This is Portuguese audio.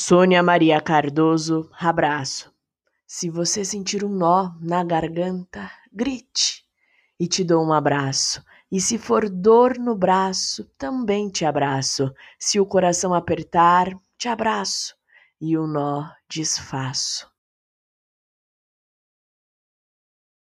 Sônia Maria Cardoso, abraço. Se você sentir um nó na garganta, grite e te dou um abraço. E se for dor no braço, também te abraço. Se o coração apertar, te abraço e o nó desfaço.